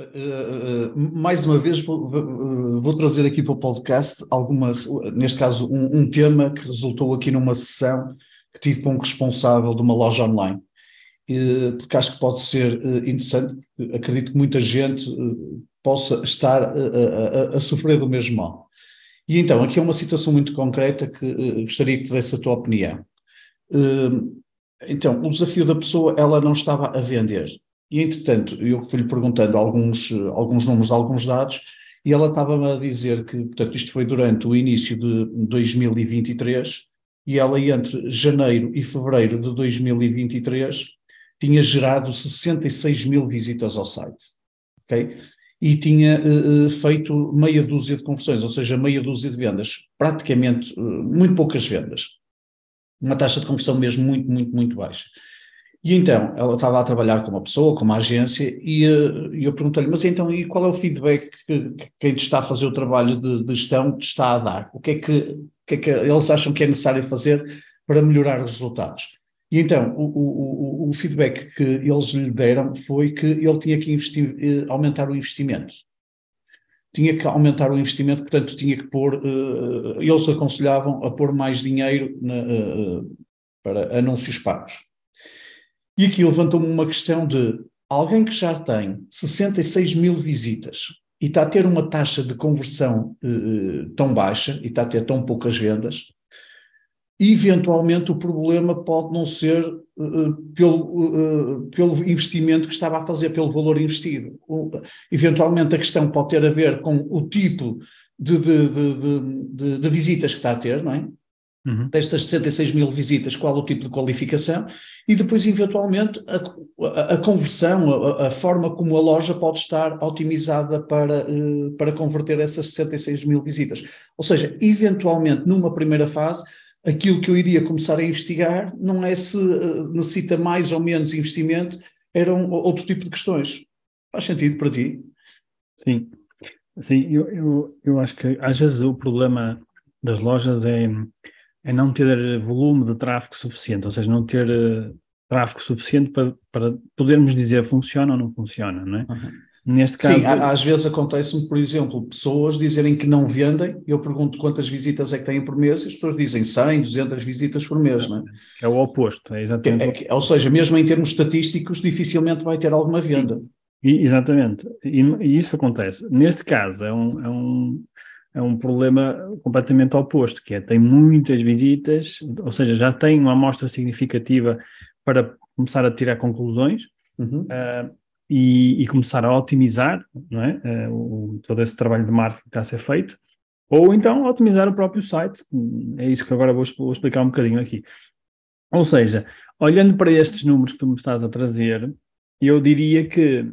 Uh, uh, mais uma vez vou, vou, trazer aqui para o podcast algumas, neste caso um, um, tema que resultou aqui numa sessão que tive com um responsável de uma loja online, porque acho que pode ser interessante, acredito que muita gente possa estar a, a, a, sofrer do mesmo mal. E então, aqui é uma situação muito concreta que gostaria que desse a tua opinião. então, o desafio da pessoa, ela não estava a vender, e, entretanto, eu fui-lhe perguntando alguns, alguns números, alguns dados, e ela estava-me a dizer que, portanto, isto foi durante o início de 2023, e ela, entre janeiro e fevereiro de 2023, tinha gerado 66 mil visitas ao site. ok? E tinha uh, feito meia dúzia de conversões, ou seja, meia dúzia de vendas, praticamente uh, muito poucas vendas. Uma taxa de conversão mesmo muito, muito, muito baixa. E então, ela estava a trabalhar com uma pessoa, com uma agência, e, uh, eu perguntei-lhe, mas então, e qual é o feedback que, que quem te está a fazer o trabalho de, de gestão te está a dar? O que, é que, que é que eles acham que é necessário fazer para melhorar os resultados? E então, o, o, o, feedback que eles lhe deram foi que ele tinha que investir, eh, aumentar o investimento. Tinha que aumentar o investimento, portanto, tinha que pôr, uh, eles aconselhavam a pôr mais dinheiro na, para anúncios pagos. E aqui levantou-me uma questão de alguém que já tem 66 mil visitas e está a ter uma taxa de conversão uh, tão baixa e está a ter tão poucas vendas, eventualmente o problema pode não ser uh, pelo, pelo investimento que estava a fazer, pelo valor investido. eventualmente a questão pode ter a ver com o tipo de, de, de, de, visitas que está a ter, não é? Uhum. Destas 66 mil visitas, qual o tipo de qualificação, e depois, eventualmente, a, a, a conversão, a, a, forma como a loja pode estar otimizada para, uh, para converter essas 66 mil visitas. Ou seja, eventualmente, numa primeira fase, aquilo que eu iria começar a investigar não é se uh, necessita mais ou menos investimento, eram outro tipo de questões. Faz sentido para ti? Sim, sim, eu, eu, eu acho que às vezes o problema das lojas é é não ter volume de tráfego suficiente, ou seja, não ter uh, tráfego suficiente para, para podermos dizer funciona ou não funciona, não é? Uhum. Neste caso. Sim, às vezes acontece-me, por exemplo, pessoas dizerem que não vendem, eu pergunto quantas visitas é que têm por mês, e as pessoas dizem 100, 200 visitas por mês, não é? É o oposto, é exatamente. É, é, ou seja, mesmo em termos estatísticos, dificilmente vai ter alguma venda. E, exatamente, e, e, isso acontece. Neste caso, é um, é um é um problema completamente oposto, que é tem muitas visitas, ou seja, já tem uma amostra significativa para começar a tirar conclusões uhum. uh, e, e, começar a otimizar não é? Uh, o, todo esse trabalho de marketing que está a ser feito, ou então otimizar o próprio site. É isso que agora vou, vou explicar um bocadinho aqui. Ou seja, olhando para estes números que tu me estás a trazer, eu diria que,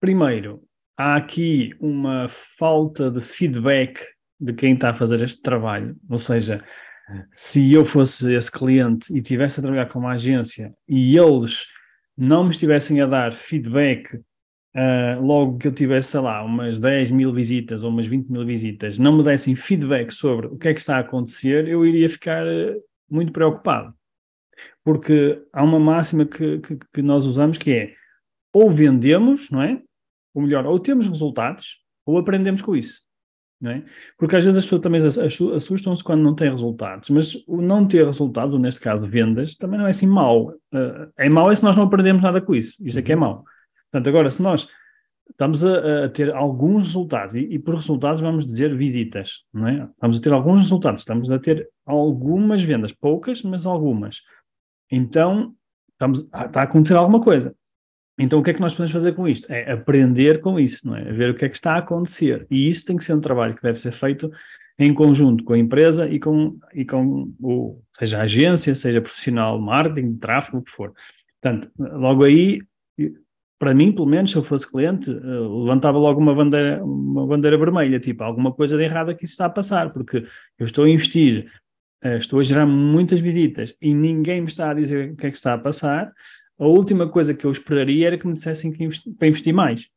primeiro, há aqui uma falta de feedback de quem está a fazer este trabalho. Ou seja, se eu fosse esse cliente e estivesse a trabalhar com uma agência e eles não me estivessem a dar feedback uh, logo que eu tivesse, sei lá, umas 10 mil visitas ou umas 20 mil visitas, não me dessem feedback sobre o que é que está a acontecer, eu iria ficar uh, muito preocupado. Porque há uma máxima que, que, que nós usamos que é ou vendemos, não é? Ou melhor, ou temos resultados ou aprendemos com isso. É? Porque às vezes as pessoas também assustam-se quando não têm resultados, mas o não ter resultados, ou neste caso vendas, também não é assim mau. Uh, é mau é se nós não aprendemos nada com isso. Isso é que é mau. Portanto, agora, se nós estamos a, a ter alguns resultados, e, e, por resultados vamos dizer visitas, não é? Vamos a ter alguns resultados, estamos a ter algumas vendas, poucas, mas algumas. Então, estamos, está a acontecer alguma coisa. Então, o que é que nós podemos fazer com isto? É aprender com isso, não é? Ver o que é que está a acontecer. E isso tem que ser um trabalho que deve ser feito em conjunto com a empresa e com, e com o, seja a agência, seja profissional, marketing, tráfego, o que for. Portanto, logo aí, para mim, pelo menos, se eu fosse cliente, levantava logo uma bandeira, uma bandeira vermelha, tipo, alguma coisa de errado aqui está a passar, porque eu estou a investir, estou a gerar muitas visitas e ninguém me está a dizer o que é que está a passar, a última coisa que eu esperaria era que me dissessem que investi, para investir mais,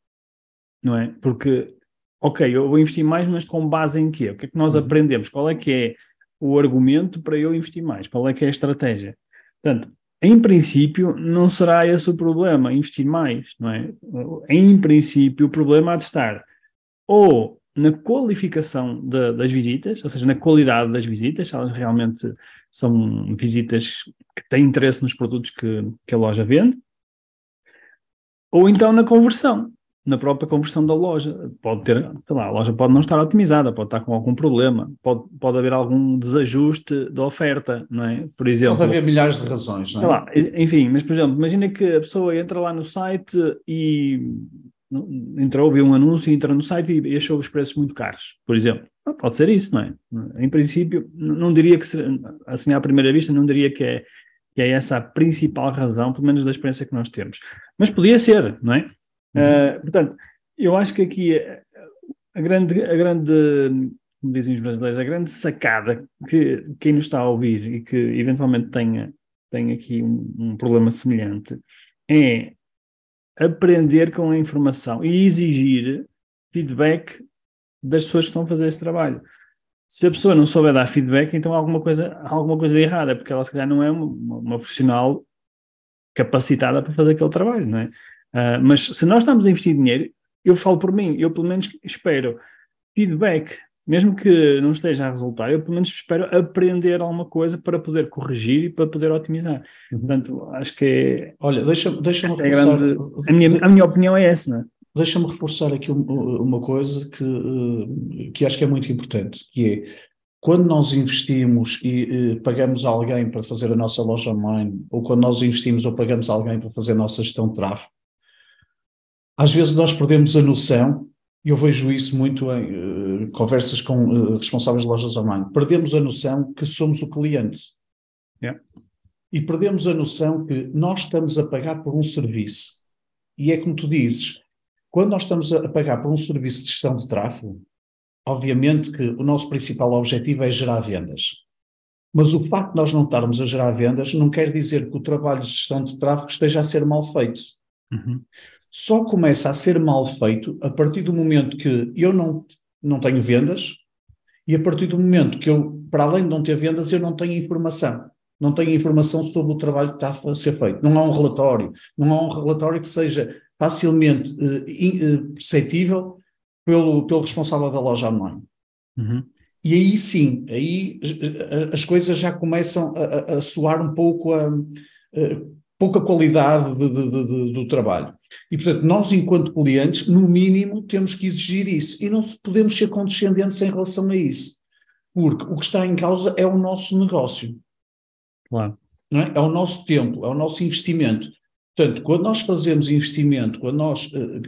não é? Porque, ok, eu vou investir mais, mas com base em quê? O que é que nós uhum. aprendemos? Qual é que é o argumento para eu investir mais? Qual é que é a estratégia? Portanto, em princípio, não será esse o problema, investir mais, não é? Em princípio, o problema há de estar ou na qualificação de, das visitas, ou seja, na qualidade das visitas, se elas realmente são visitas que têm interesse nos produtos que, que a loja vende, ou então na conversão, na própria conversão da loja. Pode ter, sei lá, a loja pode não estar otimizada, pode estar com algum problema, pode, pode haver algum desajuste da oferta, não é? Por exemplo. Pode haver milhares de razões, não é? Lá, enfim, mas por exemplo, imagina que a pessoa entra lá no site e entrou, viu um anúncio, entra no site e achou os preços muito caros, por exemplo. Ah, pode ser isso, não é? Em princípio, não diria que, assim à primeira vista, não diria que é, que é essa a principal razão, pelo menos da experiência que nós temos. Mas podia ser, não é? Uhum. Uh, portanto, eu acho que aqui a grande, a grande, como dizem os brasileiros, a grande sacada que quem nos está a ouvir e que eventualmente tenha, tenha aqui um, um problema semelhante é aprender com a informação e exigir feedback das pessoas que estão a fazer esse trabalho. Se a pessoa não souber dar feedback, então há alguma coisa, há alguma coisa de errada, porque ela se calhar não é uma, uma profissional capacitada para fazer aquele trabalho, não é? Uh, mas se nós estamos a investir dinheiro, eu falo por mim, eu pelo menos espero feedback, mesmo que não esteja a resultar, eu pelo menos espero aprender alguma coisa para poder corrigir e para poder otimizar. Uhum. Portanto, acho que é. Olha, deixa-me deixa, deixa é grande, a, minha, a minha opinião é essa, não é? Deixa-me reforçar aqui uma coisa que, eh, que acho que é muito importante, que é quando nós investimos e eh, pagamos alguém para fazer a nossa loja online, ou quando nós investimos ou pagamos alguém para fazer a nossa gestão de tráfego, às vezes nós perdemos a noção e eu vejo isso muito em uh, conversas com responsáveis de lojas online. Perdemos a noção que somos o cliente. Yeah. E perdemos a noção que nós estamos a pagar por um serviço. E é como tu dizes, quando nós estamos a pagar por um serviço de gestão de tráfego, obviamente que o nosso principal objetivo é gerar vendas. Mas o facto de nós não estarmos a gerar vendas não quer dizer que o trabalho de gestão de tráfego esteja a ser mal feito. Uhum só começa a ser mal feito a partir do momento que eu não, não tenho vendas e a partir do momento que eu, para além de não ter vendas, eu não tenho informação. Não tenho informação sobre o trabalho que está a ser feito. Não há um relatório. Não há um relatório que seja facilmente uh, perceptível pelo, pelo responsável da loja online. Uhum. E aí sim, aí eh, as coisas já começam a, a soar um pouco a, a pouca qualidade de, de, de, do trabalho. E, portanto, nós, enquanto clientes, no mínimo, temos que exigir isso. E não podemos ser condescendentes em relação a isso. Porque o que está em causa é o nosso negócio. Claro. É? é o nosso tempo, é o nosso investimento. Portanto, quando nós fazemos investimento, quando nós uh,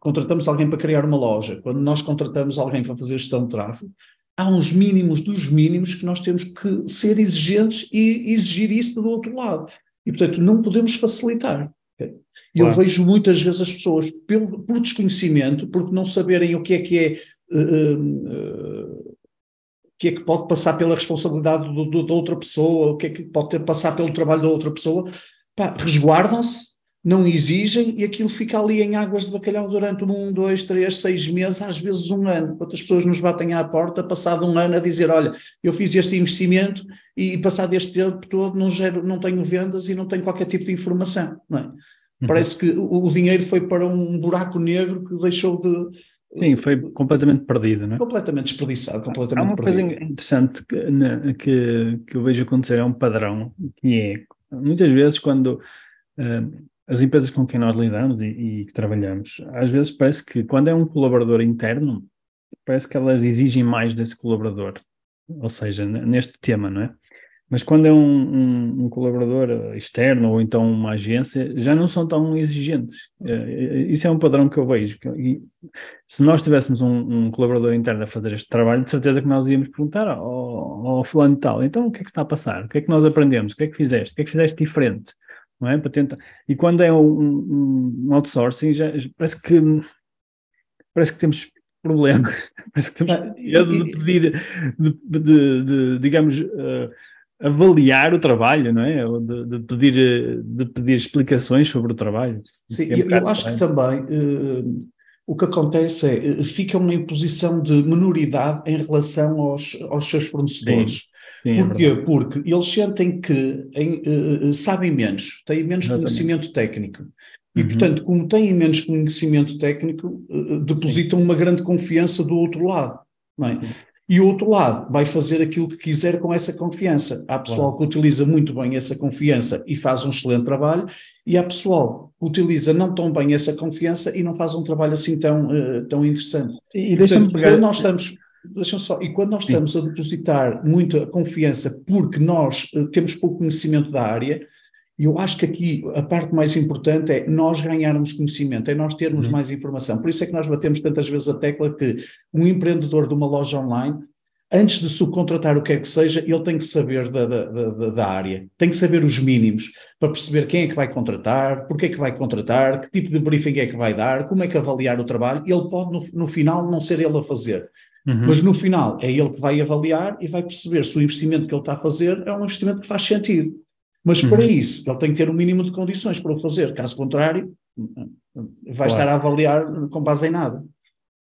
contratamos alguém para criar uma loja, quando nós contratamos alguém para fazer gestão de tráfego, há uns mínimos dos mínimos que nós temos que ser exigentes e exigir isso do outro lado. E, portanto, não podemos facilitar. Claro. eu vejo muitas vezes as pessoas, pelo, por desconhecimento, porque não saberem o que é que é. Uh, uh, o que é que pode passar pela responsabilidade do, do, da outra pessoa, o que é que pode ter passar pelo trabalho da outra pessoa, resguardam-se, não exigem e aquilo fica ali em águas de bacalhau durante um, dois, três, seis meses, às vezes um ano. Quantas pessoas nos batem à porta, passado um ano, a dizer: Olha, eu fiz este investimento e passado este tempo todo não, gero, não tenho vendas e não tenho qualquer tipo de informação. É? Uhum. Parece que o, o, dinheiro foi para um buraco negro que deixou de. Sim, foi completamente perdido, não é? Completamente desperdiçado, completamente Há uma perdido. coisa interessante que, que, que, eu vejo acontecer, é um padrão, que é, muitas vezes quando uh, as empresas com quem nós lidamos e, e que trabalhamos, às vezes parece que quando é um colaborador interno, parece que elas exigem mais desse colaborador, ou seja, neste tema, não é? Mas quando é um, um, um, colaborador externo ou então uma agência, já não são tão exigentes. Eh, eh, isso é um padrão que eu vejo. E se nós tivéssemos um, um, colaborador interno a fazer este trabalho, de certeza que nós íamos perguntar ao, ao fulano tal, então o que é que está a passar? O que é que nós aprendemos? O que é que fizeste? O que é que fizeste diferente? não é? Para tentar. E quando é um, outsourcing, já, parece que parece que temos problema. Parece que temos ah, medo de pedir, de, de, de digamos, uh, avaliar o trabalho, não é? Ou de, de, pedir, de pedir explicações sobre o trabalho. Sim, é um eu, acho que também uh, o que acontece é ficam na posição de minoridade em relação aos, aos seus fornecedores. Sim. Sim, é Porquê? É Porque eles sentem que em, uh, sabem menos, têm menos Exatamente. conhecimento técnico. E, uhum. portanto, como têm menos conhecimento técnico, uh, depositam Sim. uma grande confiança do outro lado. Não é? E o outro lado vai fazer aquilo que quiser com essa confiança. Há pessoal claro. que utiliza muito bem essa confiança e faz um excelente trabalho, e há pessoal que utiliza não tão bem essa confiança e não faz um trabalho assim tão, uh, tão interessante. E, e deixa-me pegar. Nós estamos deixa só, e quando nós estamos a depositar muita confiança porque nós uh, temos pouco conhecimento da área, eu acho que aqui a parte mais importante é nós ganharmos conhecimento, é nós termos uhum. mais informação. Por isso é que nós batemos tantas vezes a tecla que um empreendedor de uma loja online, antes de subcontratar o que é que seja, ele tem que saber da, da, da, da área, tem que saber os mínimos para perceber quem é que vai contratar, porque é que vai contratar, que tipo de briefing é que vai dar, como é que avaliar o trabalho. Ele pode, no, no final, não ser ele a fazer Uhum. Mas no final é ele que vai avaliar e vai perceber se o investimento que ele está a fazer é um investimento que faz sentido. Mas uhum. para isso ele tem que ter um mínimo de condições para o fazer, caso contrário, vai claro. estar a avaliar com base em nada.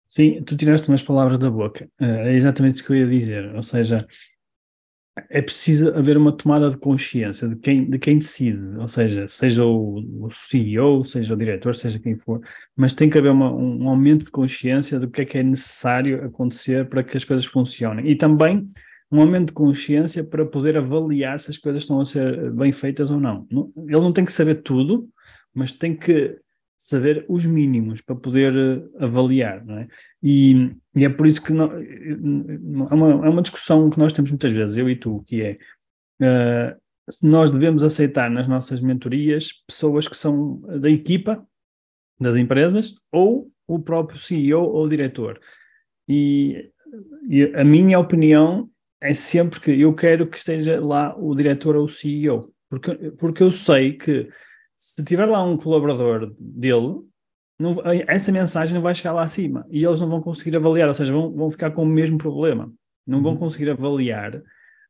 Sim, tu tiraste umas palavras da boca. Eh, é exatamente isso que eu ia dizer. Ou seja, é preciso haver uma tomada de consciência de quem, de quem decide, ou seja, seja o, o CEO, seja o diretor, seja quem for, mas tem que haver uma, um aumento de consciência do que é que é necessário acontecer para que as coisas funcionem. E também um aumento de consciência para poder avaliar se as coisas estão a ser bem feitas ou não. Ele não tem que saber tudo, mas tem que saber os mínimos para poder eh, avaliar, não é? E, e é por isso que não, é, uma, é uma discussão que nós temos muitas vezes, eu e tu, que é uh, se nós devemos aceitar nas nossas mentorias pessoas que são da equipa das empresas ou o próprio CEO ou diretor. E, e a minha opinião é sempre que eu quero que esteja lá o diretor ou o CEO, porque, porque eu sei que se tiver lá um colaborador dele, não, essa mensagem não vai chegar lá acima e eles não vão conseguir avaliar, ou seja, vão, vão ficar com o mesmo problema. Não vão uhum. conseguir avaliar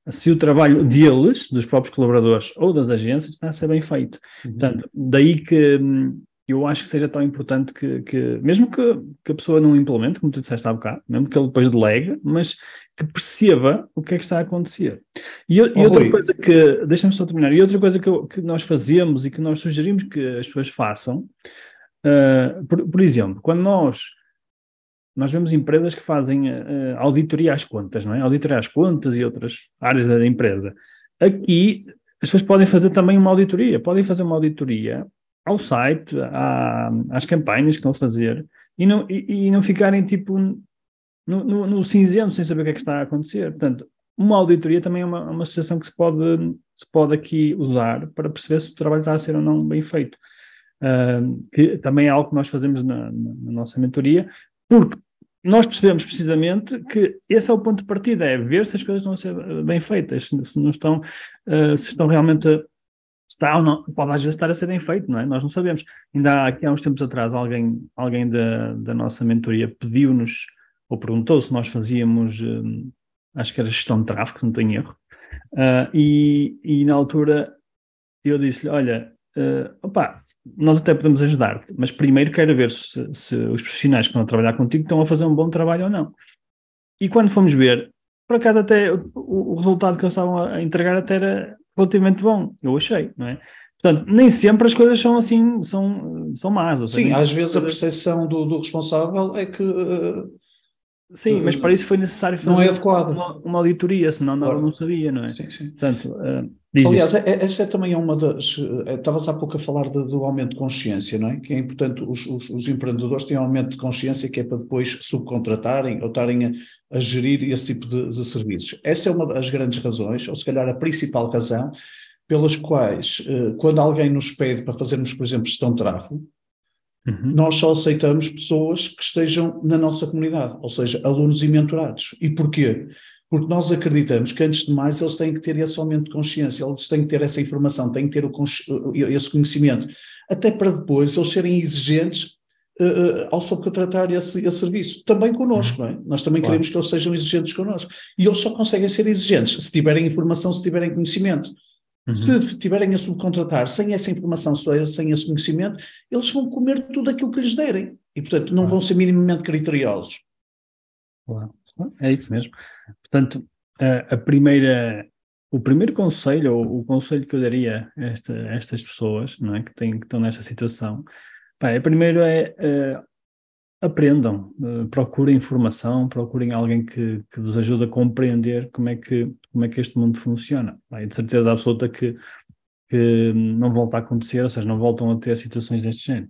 se o trabalho deles, dos próprios colaboradores ou das agências, está a ser bem feito. Uhum. Portanto, daí que hum, eu acho que seja tão importante que, que mesmo que, que, a pessoa não implemente, como tu disseste há bocado, mesmo que ele depois delegue, mas que perceba o que é que está a acontecer. E, oh, e outra Rui. coisa que, deixa-me só terminar, e outra coisa que, eu, que, nós fazemos e que nós sugerimos que as pessoas façam, uh, por, por, exemplo, quando nós, nós vemos empresas que fazem uh, auditoria às contas, não é? Auditoria às contas e outras áreas da empresa. Aqui, as pessoas podem fazer também uma auditoria, podem fazer uma auditoria ao site, à, às campanhas que estão a fazer e não, e, e não ficarem tipo no, no, no, cinzento sem saber o que é que está a acontecer. Portanto, uma auditoria também é uma, uma associação que se pode, se pode aqui usar para perceber se o trabalho está a ser ou não bem feito. Uh, que também é algo que nós fazemos na, na, nossa mentoria, porque nós percebemos precisamente que esse é o ponto de partida, é ver se as coisas estão a ser bem feitas, se, se não estão, uh, se estão realmente a, está ou não, pode às vezes estar a ser bem feito, não é? Nós não sabemos. Ainda há, há uns tempos atrás alguém, alguém da, da nossa mentoria pediu-nos ou perguntou se nós fazíamos, hum, acho que era gestão de tráfego, não tenho erro, uh, e, e na altura eu disse-lhe, olha, uh, opa, nós até podemos ajudar-te, mas primeiro quero ver se, se, os profissionais que estão a trabalhar contigo estão a fazer um bom trabalho ou não. E quando fomos ver, por acaso até o, o resultado que eles estavam a entregar até era relativamente bom, eu achei, não é? Portanto, nem sempre as coisas são assim, são, são más. Sim, às vezes a percepção do, do responsável é que. Uh, sim, uh, mas para isso foi necessário fazer não é adequado. Uma, uma auditoria, senão claro. não sabia, não é? Sim, sim. Portanto, uh, Aliás, é, é, essa é também uma das. Estavas há pouco a falar de, do aumento de consciência, não é? Que é importante, os, os, os, empreendedores têm um aumento de consciência que é para depois subcontratarem ou estarem a, a gerir esse tipo de, de, serviços. Essa é uma das grandes razões, ou se calhar a principal razão, pelas quais, eh, quando alguém nos pede para fazermos, por exemplo, gestão de tráfego, uhum. nós só aceitamos pessoas que estejam na nossa comunidade, ou seja, alunos e mentorados. E porquê? Porque nós acreditamos que, antes de mais, eles têm que ter esse aumento de consciência, eles têm que ter essa informação, têm que ter o, esse conhecimento, até para depois eles serem exigentes uh, ao subcontratar esse, esse serviço. Também connosco, não é? Nós também claro. queremos que eles sejam exigentes connosco. E eles só conseguem ser exigentes se tiverem informação, se tiverem conhecimento. Uhum. Se tiverem a subcontratar sem essa informação, sem esse conhecimento, eles vão comer tudo aquilo que lhes derem. E, portanto, não vão ser minimamente criteriosos. Claro. É isso mesmo. Portanto, a, a primeira, o primeiro conselho, ou o conselho que eu daria a, esta, estas pessoas não é, que, têm, que estão nesta situação, Bem, primeiro é uh, aprendam, uh, procurem informação, procurem alguém que, que vos ajude a compreender como é que, como é que este mundo funciona. Bem, de certeza absoluta que, que não volta a acontecer, ou seja, não voltam a ter situações deste género.